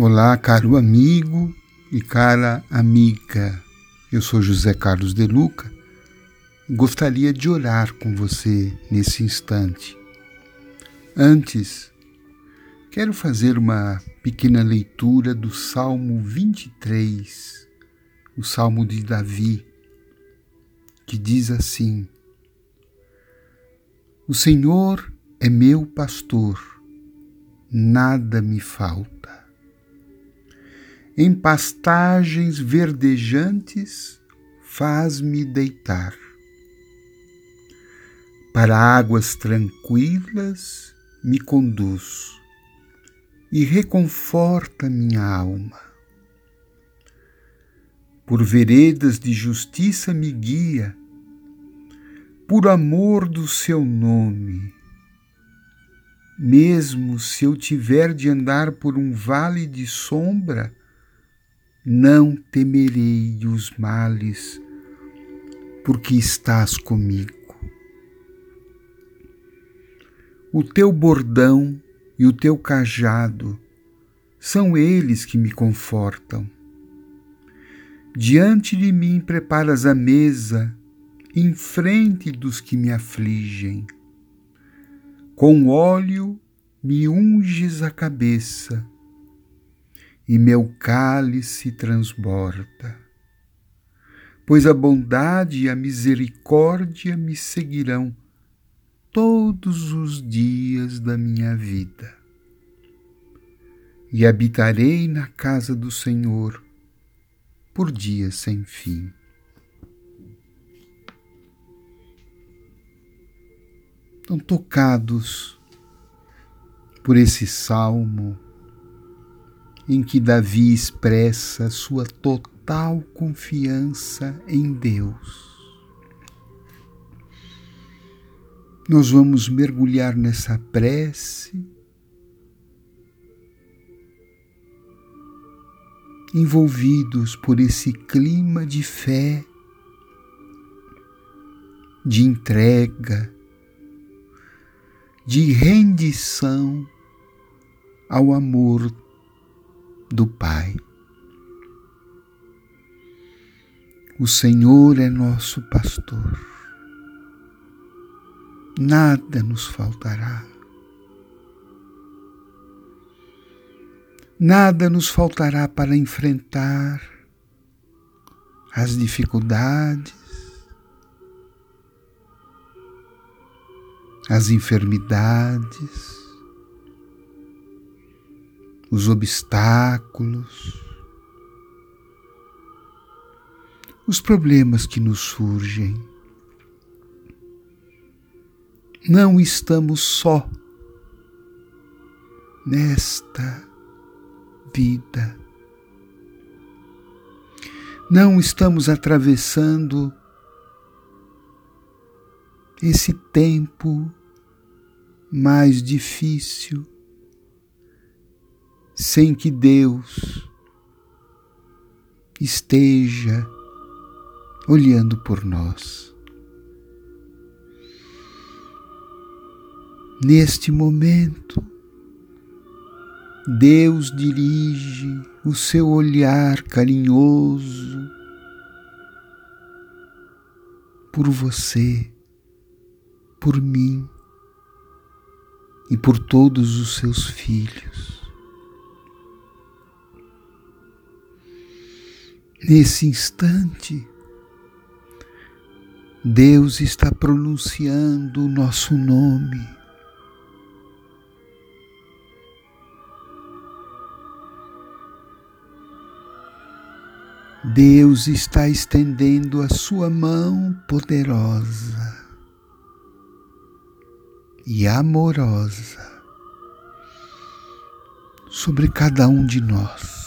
Olá, caro amigo e cara amiga. Eu sou José Carlos De Luca gostaria de orar com você nesse instante. Antes, quero fazer uma pequena leitura do Salmo 23, o Salmo de Davi, que diz assim: O Senhor é meu pastor, nada me falta em pastagens verdejantes faz-me deitar. Para águas tranquilas me conduz e reconforta minha alma. Por veredas de justiça me guia, por amor do seu nome. Mesmo se eu tiver de andar por um vale de sombra, não temerei os males, porque estás comigo. O teu bordão e o teu cajado são eles que me confortam. Diante de mim preparas a mesa, em frente dos que me afligem. Com óleo me unges a cabeça e meu cálice transborda. Pois a bondade e a misericórdia me seguirão todos os dias da minha vida. E habitarei na casa do Senhor por dias sem fim. Estão tocados por esse salmo em que Davi expressa sua total confiança em Deus. Nós vamos mergulhar nessa prece, envolvidos por esse clima de fé, de entrega, de rendição ao amor do Pai. O Senhor é nosso pastor, nada nos faltará. Nada nos faltará para enfrentar as dificuldades, as enfermidades, os obstáculos, os problemas que nos surgem. Não estamos só nesta vida. Não estamos atravessando esse tempo mais difícil sem que Deus esteja olhando por nós. Neste momento, Deus dirige o seu olhar carinhoso por você, por mim e por todos os seus filhos. Nesse instante, Deus está pronunciando o nosso nome. Deus está estendendo a sua mão poderosa e amorosa sobre cada um de nós.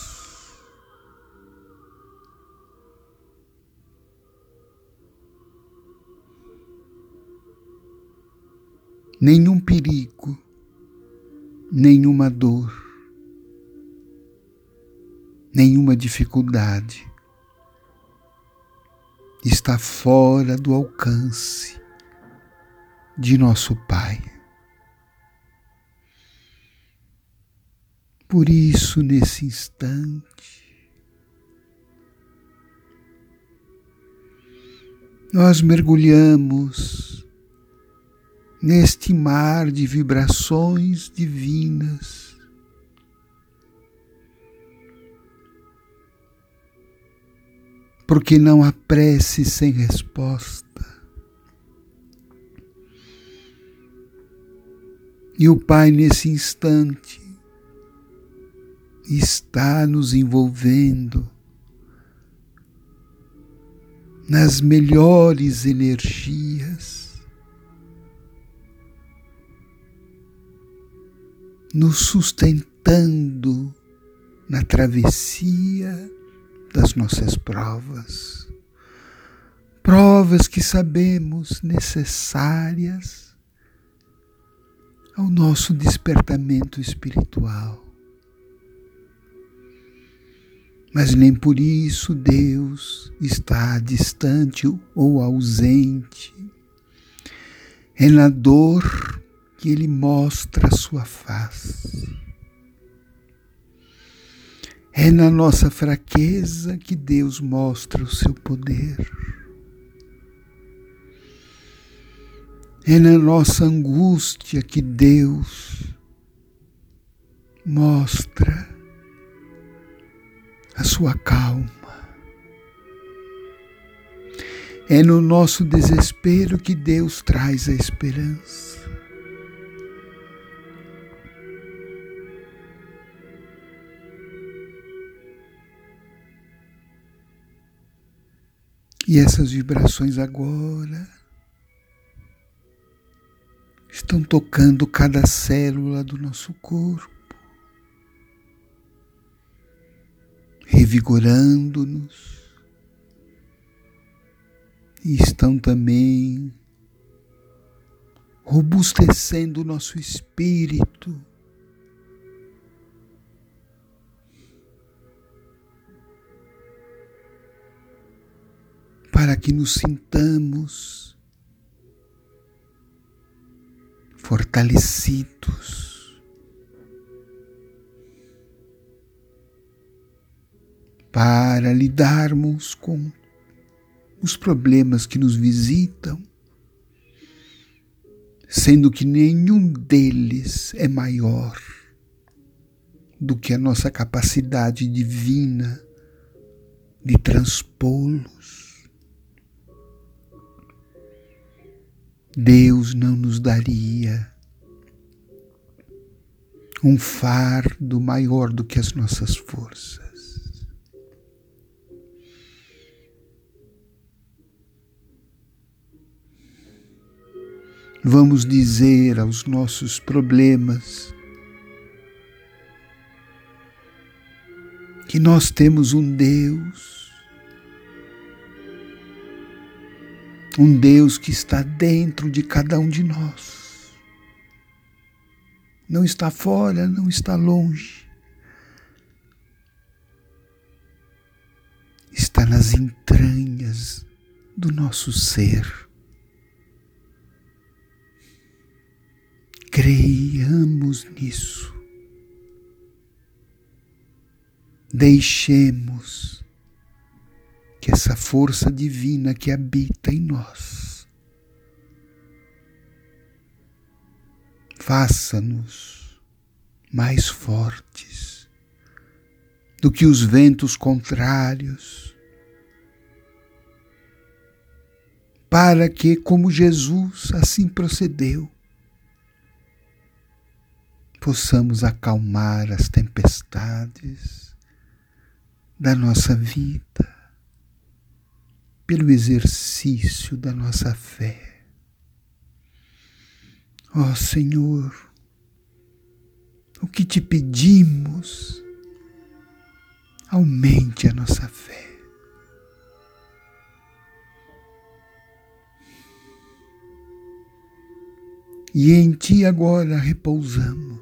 Nenhum perigo, nenhuma dor, nenhuma dificuldade está fora do alcance de nosso Pai. Por isso, nesse instante, nós mergulhamos neste mar de vibrações divinas. Porque não há prece sem resposta. E o Pai, nesse instante, está nos envolvendo nas melhores energias, nos sustentando na travessia das nossas provas, provas que sabemos necessárias ao nosso despertamento espiritual. Mas nem por isso Deus está distante ou ausente. É na dor que Ele mostra a sua face. É na nossa fraqueza que Deus mostra o seu poder. É na nossa angústia que Deus mostra a sua calma. É no nosso desespero que Deus traz a esperança. E essas vibrações agora estão tocando cada célula do nosso corpo, revigorando-nos, e estão também robustecendo o nosso espírito. Para que nos sintamos fortalecidos para lidarmos com os problemas que nos visitam, sendo que nenhum deles é maior do que a nossa capacidade divina de transpô-los. Deus não nos daria um fardo maior do que as nossas forças. Vamos dizer aos nossos problemas que nós temos um Deus um Deus que está dentro de cada um de nós. Não está fora, não está longe. Está nas entranhas do nosso ser. Creiamos nisso. Deixemos que essa força divina que habita em nós faça-nos mais fortes do que os ventos contrários, para que, como Jesus assim procedeu, possamos acalmar as tempestades da nossa vida pelo exercício da nossa fé. Ó oh, Senhor, o que te pedimos, aumente a nossa fé. E em Ti agora repousamos.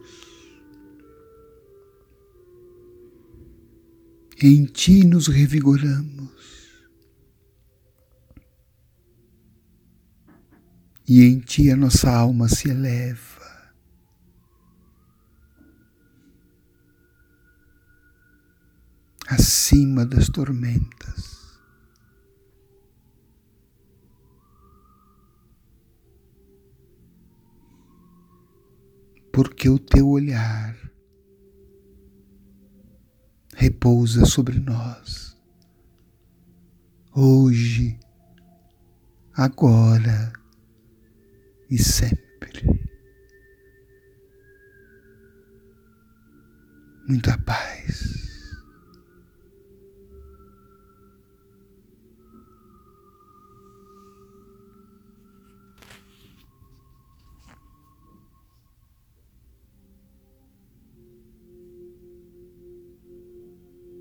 Em Ti nos revigoramos. E em Ti a nossa alma se eleva. acima das tormentas. Porque o teu olhar repousa sobre nós, hoje, agora e sempre. Muita paz.